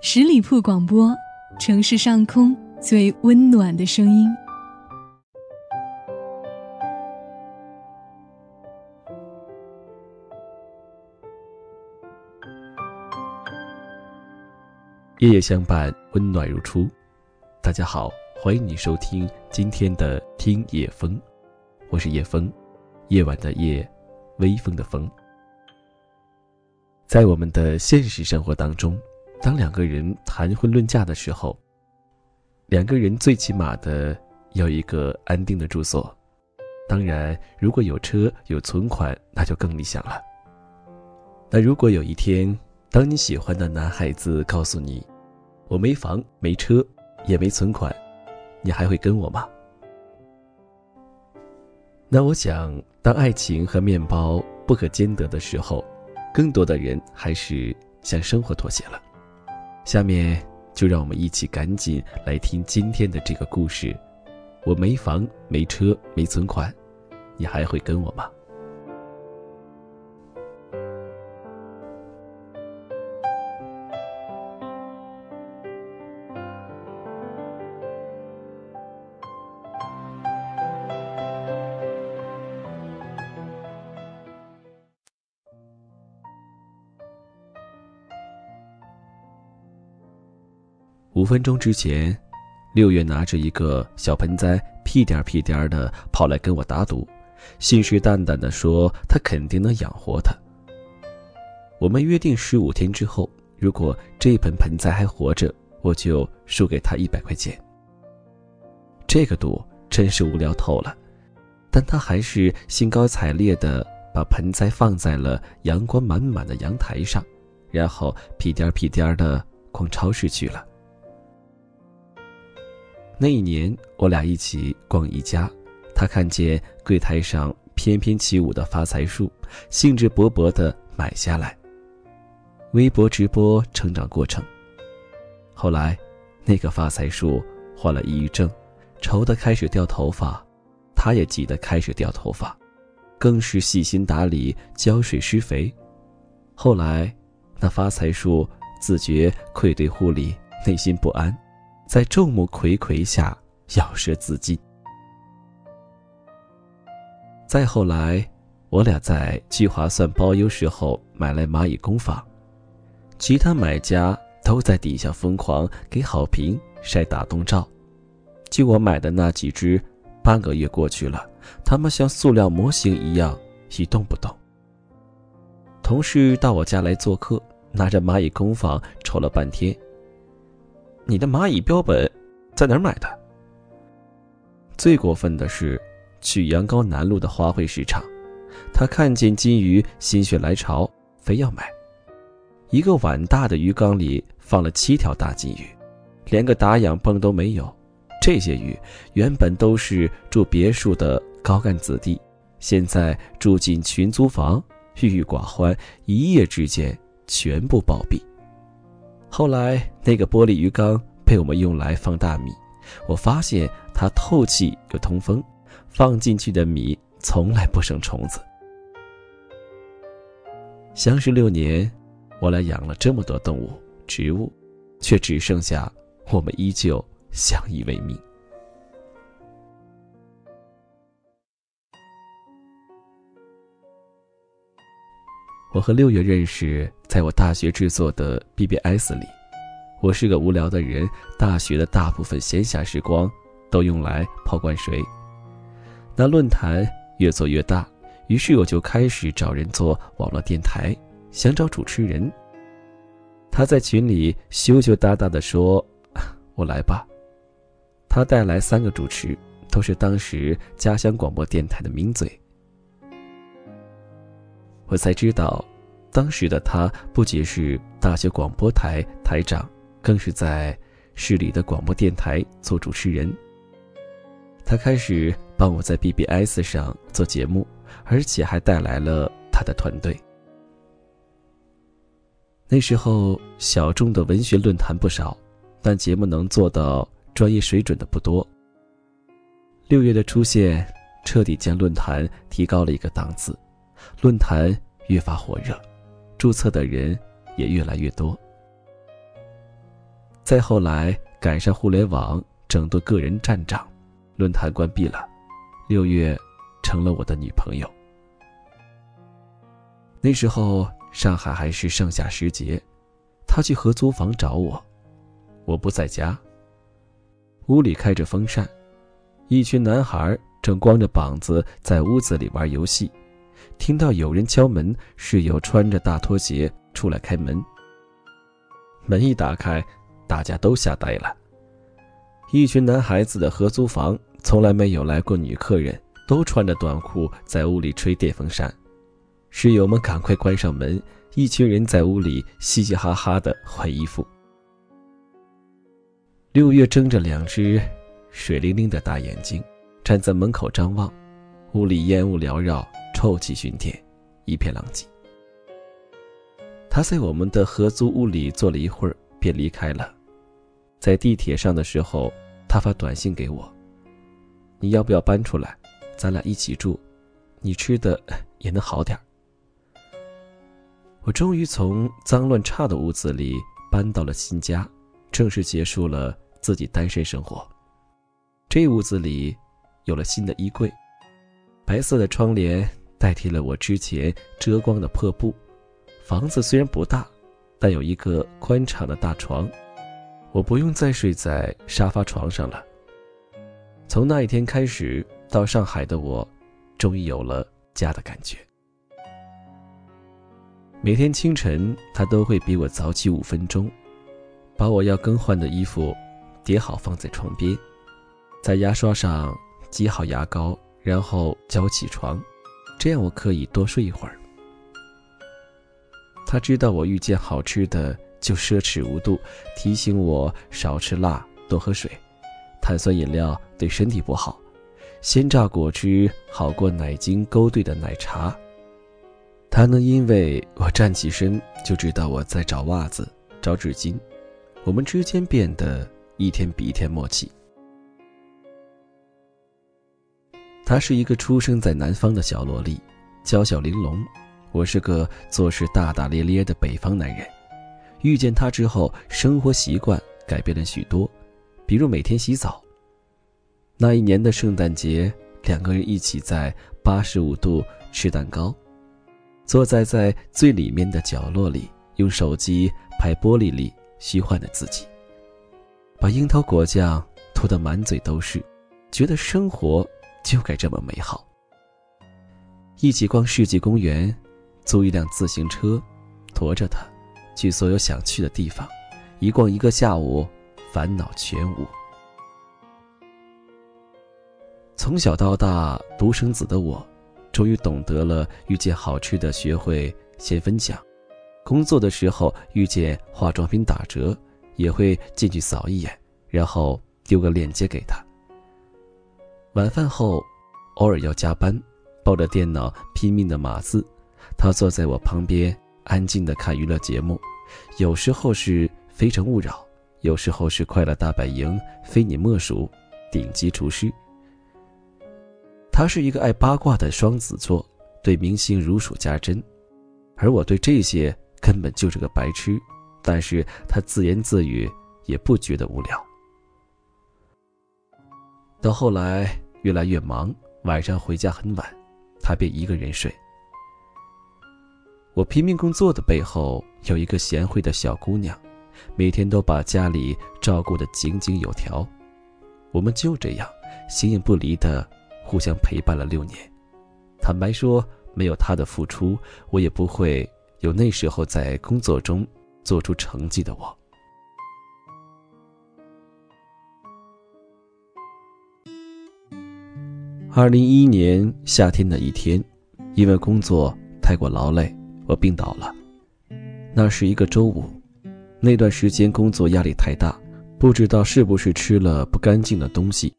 十里铺广播，城市上空最温暖的声音。夜夜相伴，温暖如初。大家好，欢迎你收听今天的听夜风，我是夜风，夜晚的夜，微风的风。在我们的现实生活当中，当两个人谈婚论嫁的时候，两个人最起码的要一个安定的住所。当然，如果有车有存款，那就更理想了。那如果有一天，当你喜欢的男孩子告诉你：“我没房没车，也没存款，你还会跟我吗？”那我想，当爱情和面包不可兼得的时候，更多的人还是向生活妥协了。下面就让我们一起赶紧来听今天的这个故事：我没房没车没存款，你还会跟我吗？分钟之前，六月拿着一个小盆栽，屁颠屁颠的跑来跟我打赌，信誓旦旦的说他肯定能养活他。我们约定十五天之后，如果这盆盆栽还活着，我就输给他一百块钱。这个赌真是无聊透了，但他还是兴高采烈的把盆栽放在了阳光满满的阳台上，然后屁颠屁颠的逛超市去了。那一年，我俩一起逛宜家，他看见柜台上翩翩起舞的发财树，兴致勃勃地买下来。微博直播成长过程。后来，那个发财树患了抑郁症，愁得开始掉头发，他也急得开始掉头发，更是细心打理、浇水施肥。后来，那发财树自觉愧对护理，内心不安。在众目睽睽下咬舌自尽。再后来，我俩在聚划算包邮时候买来蚂蚁工坊，其他买家都在底下疯狂给好评晒打洞照，就我买的那几只，半个月过去了，它们像塑料模型一样一动不动。同事到我家来做客，拿着蚂蚁工坊瞅了半天。你的蚂蚁标本在哪儿买的？最过分的是，去阳高南路的花卉市场，他看见金鱼心血来潮，非要买。一个碗大的鱼缸里放了七条大金鱼，连个打氧泵都没有。这些鱼原本都是住别墅的高干子弟，现在住进群租房，郁郁寡欢，一夜之间全部暴毙。后来，那个玻璃鱼缸被我们用来放大米，我发现它透气又通风，放进去的米从来不生虫子。相识六年，我俩养了这么多动物、植物，却只剩下我们依旧相依为命。我和六月认识。在我大学制作的 BBS 里，我是个无聊的人，大学的大部分闲暇时光都用来泡灌水。那论坛越做越大，于是我就开始找人做网络电台，想找主持人。他在群里羞羞答答地说：“ 我来吧。”他带来三个主持，都是当时家乡广播电台的名嘴。我才知道。当时的他不仅是大学广播台台长，更是在市里的广播电台做主持人。他开始帮我在 BBS 上做节目，而且还带来了他的团队。那时候小众的文学论坛不少，但节目能做到专业水准的不多。六月的出现，彻底将论坛提高了一个档次，论坛越发火热。注册的人也越来越多。再后来赶上互联网整顿个人站长，论坛关闭了，六月成了我的女朋友。那时候上海还是盛夏时节，她去合租房找我，我不在家。屋里开着风扇，一群男孩正光着膀子在屋子里玩游戏。听到有人敲门，室友穿着大拖鞋出来开门。门一打开，大家都吓呆了。一群男孩子的合租房从来没有来过女客人，都穿着短裤在屋里吹电风扇。室友们赶快关上门，一群人在屋里嘻嘻哈哈的换衣服。六月睁着两只水灵灵的大眼睛，站在门口张望，屋里烟雾缭绕。臭气熏天，一片狼藉。他在我们的合租屋里坐了一会儿，便离开了。在地铁上的时候，他发短信给我：“你要不要搬出来，咱俩一起住？你吃的 也能好点我终于从脏乱差的屋子里搬到了新家，正式结束了自己单身生活。这屋子里有了新的衣柜，白色的窗帘。代替了我之前遮光的破布。房子虽然不大，但有一个宽敞的大床，我不用再睡在沙发床上了。从那一天开始，到上海的我，终于有了家的感觉。每天清晨，他都会比我早起五分钟，把我要更换的衣服叠好放在床边，在牙刷上挤好牙膏，然后叫我起床。这样我可以多睡一会儿。他知道我遇见好吃的就奢侈无度，提醒我少吃辣、多喝水，碳酸饮料对身体不好，鲜榨果汁好过奶精勾兑的奶茶。他能因为我站起身就知道我在找袜子、找纸巾，我们之间变得一天比一天默契。她是一个出生在南方的小萝莉，娇小玲珑。我是个做事大大咧咧的北方男人。遇见她之后，生活习惯改变了许多，比如每天洗澡。那一年的圣诞节，两个人一起在八十五度吃蛋糕，坐在在最里面的角落里，用手机拍玻璃里虚幻的自己，把樱桃果酱涂得满嘴都是，觉得生活。就该这么美好。一起逛世纪公园，租一辆自行车，驮着它，去所有想去的地方，一逛一个下午，烦恼全无。从小到大独生子的我，终于懂得了遇见好吃的学会先分享，工作的时候遇见化妆品打折，也会进去扫一眼，然后丢个链接给他。晚饭后，偶尔要加班，抱着电脑拼命的码字。他坐在我旁边，安静的看娱乐节目，有时候是《非诚勿扰》，有时候是《快乐大本营》《非你莫属》《顶级厨师》。他是一个爱八卦的双子座，对明星如数家珍，而我对这些根本就是个白痴。但是他自言自语，也不觉得无聊。到后来。越来越忙，晚上回家很晚，他便一个人睡。我拼命工作的背后有一个贤惠的小姑娘，每天都把家里照顾得井井有条。我们就这样形影不离的互相陪伴了六年。坦白说，没有她的付出，我也不会有那时候在工作中做出成绩的我。二零一一年夏天的一天，因为工作太过劳累，我病倒了。那是一个周五，那段时间工作压力太大，不知道是不是吃了不干净的东西。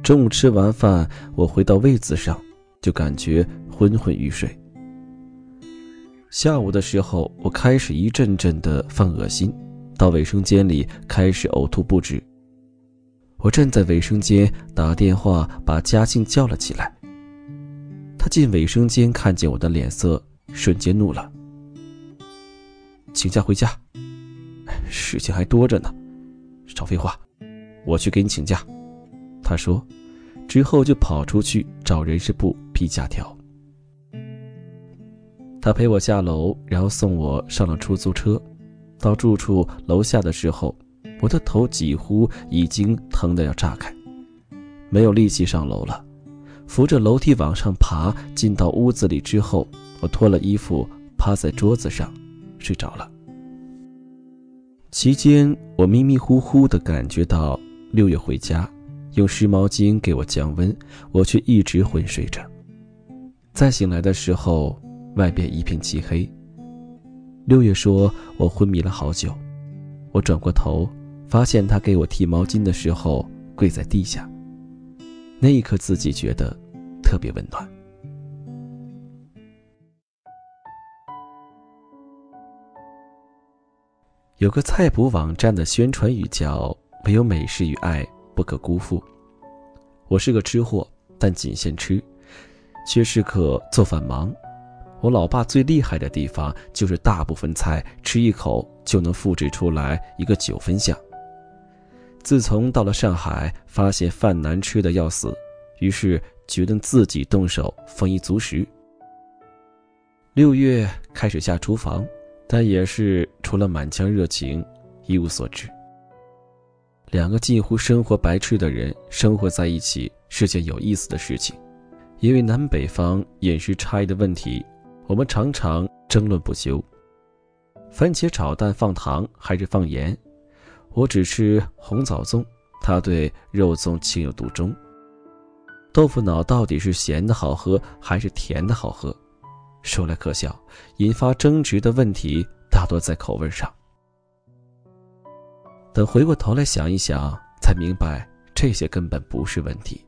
中午吃完饭，我回到位子上，就感觉昏昏欲睡。下午的时候，我开始一阵阵的犯恶心，到卫生间里开始呕吐不止。我站在卫生间打电话，把嘉庆叫了起来。他进卫生间看见我的脸色，瞬间怒了：“请假回家，事情还多着呢，少废话，我去给你请假。”他说，之后就跑出去找人事部批假条。他陪我下楼，然后送我上了出租车。到住处楼下的时候，我的头几乎已经疼得要炸开，没有力气上楼了。扶着楼梯往上爬，进到屋子里之后，我脱了衣服，趴在桌子上，睡着了。期间，我迷迷糊糊地感觉到六月回家，用湿毛巾给我降温，我却一直昏睡着。再醒来的时候，外边一片漆黑。六月说：“我昏迷了好久。”我转过头，发现他给我剃毛巾的时候跪在地下。那一刻，自己觉得特别温暖。有个菜谱网站的宣传语叫“没有美食与爱不可辜负”。我是个吃货，但仅限吃，缺食客做饭忙。我老爸最厉害的地方就是大部分菜吃一口就能复制出来一个九分像。自从到了上海，发现饭难吃的要死，于是决定自己动手丰衣足食。六月开始下厨房，但也是除了满腔热情，一无所知。两个近乎生活白痴的人生活在一起是件有意思的事情，因为南北方饮食差异的问题。我们常常争论不休。番茄炒蛋放糖还是放盐？我只吃红枣粽，他对肉粽情有独钟。豆腐脑到底是咸的好喝还是甜的好喝？说来可笑，引发争执的问题大多在口味上。等回过头来想一想，才明白这些根本不是问题。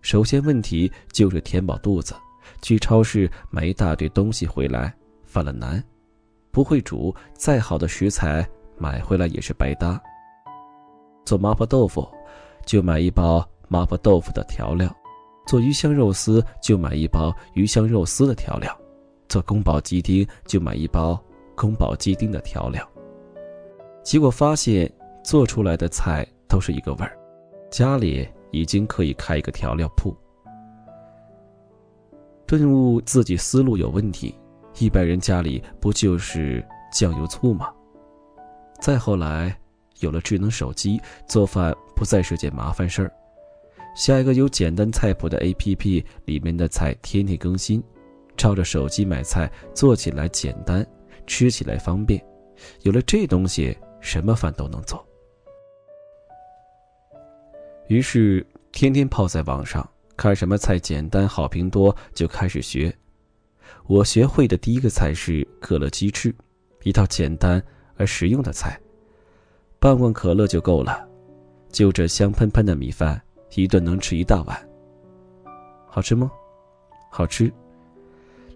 首先，问题就是填饱肚子。去超市买一大堆东西回来，犯了难。不会煮，再好的食材买回来也是白搭。做麻婆豆腐，就买一包麻婆豆腐的调料；做鱼香肉丝，就买一包鱼香肉丝的调料；做宫保鸡丁，就买一包宫保鸡丁的调料。结果发现，做出来的菜都是一个味儿。家里已经可以开一个调料铺。顿悟自己思路有问题，一般人家里不就是酱油醋吗？再后来有了智能手机，做饭不再是件麻烦事儿。下一个有简单菜谱的 APP，里面的菜天天更新，照着手机买菜，做起来简单，吃起来方便。有了这东西，什么饭都能做。于是天天泡在网上。看什么菜简单好评多就开始学。我学会的第一个菜是可乐鸡翅，一道简单而实用的菜。半罐可乐就够了，就这香喷喷的米饭，一顿能吃一大碗。好吃吗？好吃。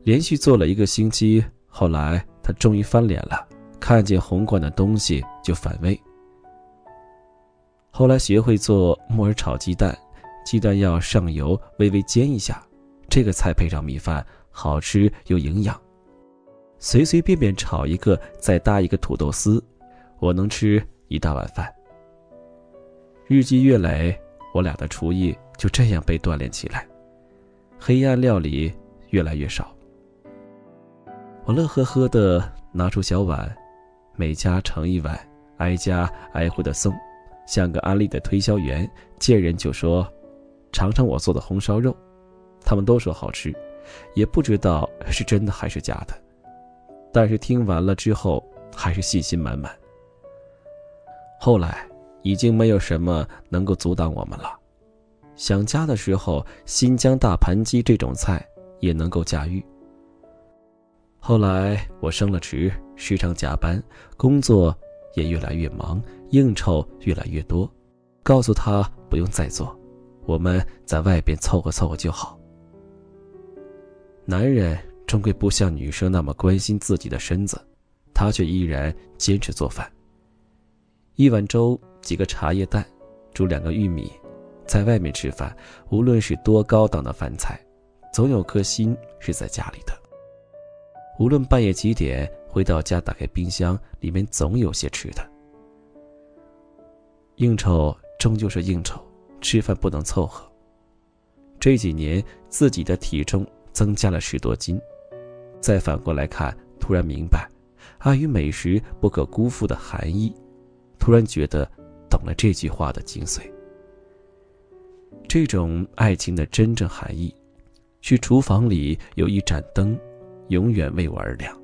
连续做了一个星期，后来他终于翻脸了，看见红罐的东西就反胃。后来学会做木耳炒鸡蛋。鸡蛋要上油，微微煎一下，这个菜配上米饭，好吃又营养。随随便便炒一个，再搭一个土豆丝，我能吃一大碗饭。日积月累，我俩的厨艺就这样被锻炼起来，黑暗料理越来越少。我乐呵呵的拿出小碗，每家盛一碗，挨家挨户的送，像个安利的推销员，见人就说。尝尝我做的红烧肉，他们都说好吃，也不知道是真的还是假的。但是听完了之后，还是信心满满。后来已经没有什么能够阻挡我们了。想家的时候，新疆大盘鸡这种菜也能够驾驭。后来我升了职，时常加班，工作也越来越忙，应酬越来越多，告诉他不用再做。我们在外边凑合凑合就好。男人终归不像女生那么关心自己的身子，他却依然坚持做饭。一碗粥，几个茶叶蛋，煮两个玉米，在外面吃饭，无论是多高档的饭菜，总有颗心是在家里的。无论半夜几点回到家，打开冰箱，里面总有些吃的。应酬终究是应酬，吃饭不能凑合。这几年自己的体重增加了十多斤，再反过来看，突然明白，爱与美食不可辜负的含义，突然觉得懂了这句话的精髓。这种爱情的真正含义，是厨房里有一盏灯，永远为我而亮。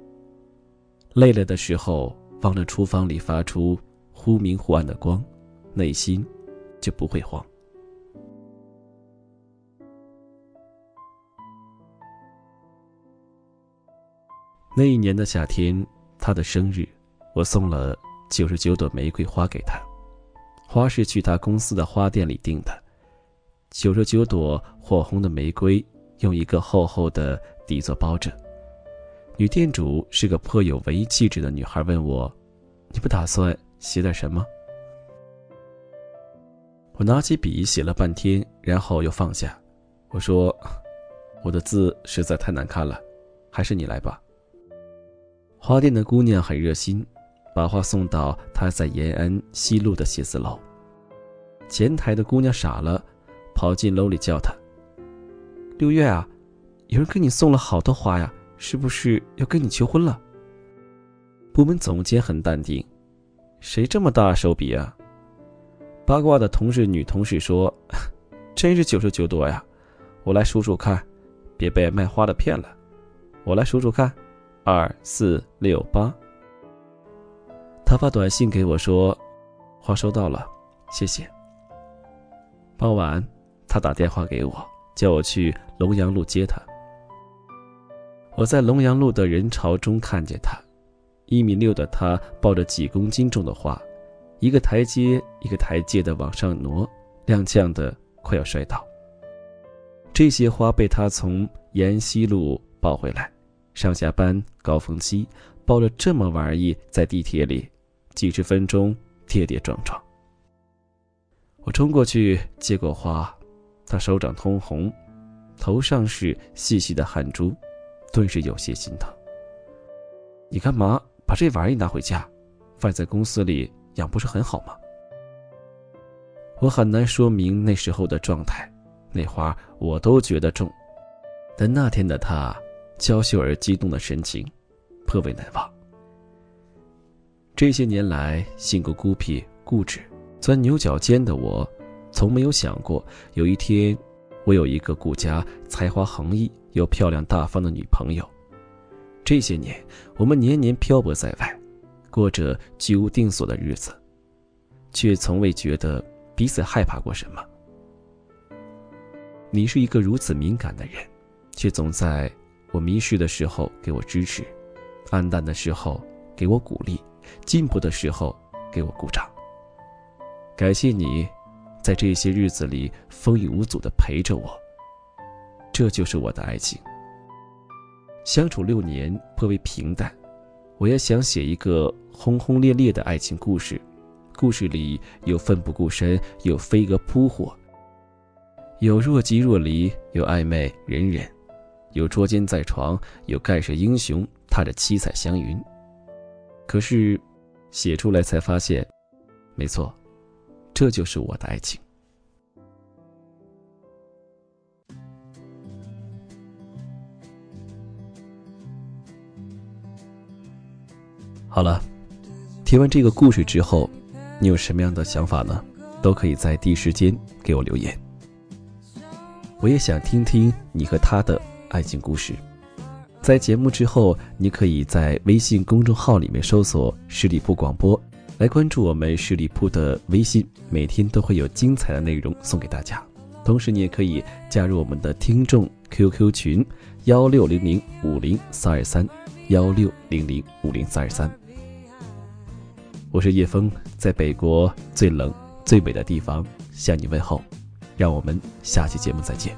累了的时候，望着厨房里发出忽明忽暗的光，内心就不会慌。那一年的夏天，他的生日，我送了九十九朵玫瑰花给他，花是去他公司的花店里订的。九十九朵火红的玫瑰，用一个厚厚的底座包着。女店主是个颇有文艺气质的女孩，问我：“你不打算写点什么？”我拿起笔写了半天，然后又放下。我说：“我的字实在太难看了，还是你来吧。”花店的姑娘很热心，把花送到他在延安西路的写字楼。前台的姑娘傻了。跑进楼里叫他。六月啊，有人给你送了好多花呀，是不是要跟你求婚了？部门总监很淡定，谁这么大手笔啊？八卦的同事女同事说：“ 真是九十九朵呀，我来数数看，别被卖花的骗了。我来数数看，二四六八。”他发短信给我说：“花收到了，谢谢。”傍晚。他打电话给我，叫我去龙阳路接他。我在龙阳路的人潮中看见他，一米六的他抱着几公斤重的花，一个台阶一个台阶的往上挪，踉跄的快要摔倒。这些花被他从延西路抱回来，上下班高峰期抱着这么玩意在地铁里，几十分钟跌跌撞撞。我冲过去接过花。他手掌通红，头上是细细的汗珠，顿时有些心疼。你干嘛把这玩意拿回家，放在公司里养不是很好吗？我很难说明那时候的状态，那花我都觉得重，但那天的他娇羞而激动的神情，颇为难忘。这些年来，性格孤僻、固执、钻牛角尖的我。从没有想过有一天，我有一个顾家、才华横溢又漂亮大方的女朋友。这些年，我们年年漂泊在外，过着居无定所的日子，却从未觉得彼此害怕过什么。你是一个如此敏感的人，却总在我迷失的时候给我支持，暗淡的时候给我鼓励，进步的时候给我鼓掌。感谢你。在这些日子里风雨无阻的陪着我，这就是我的爱情。相处六年颇为平淡，我也想写一个轰轰烈烈的爱情故事，故事里有奋不顾身，有飞蛾扑火，有若即若离，有暧昧忍忍，有捉奸在床，有盖世英雄踏着七彩祥云。可是，写出来才发现，没错。这就是我的爱情。好了，听完这个故事之后，你有什么样的想法呢？都可以在第一时间给我留言。我也想听听你和他的爱情故事。在节目之后，你可以在微信公众号里面搜索“十里铺广播”。来关注我们十里铺的微信，每天都会有精彩的内容送给大家。同时，你也可以加入我们的听众 QQ 群：幺六零零五零三二三幺六零零五零三二三。我是叶枫，在北国最冷最美的地方向你问候。让我们下期节目再见。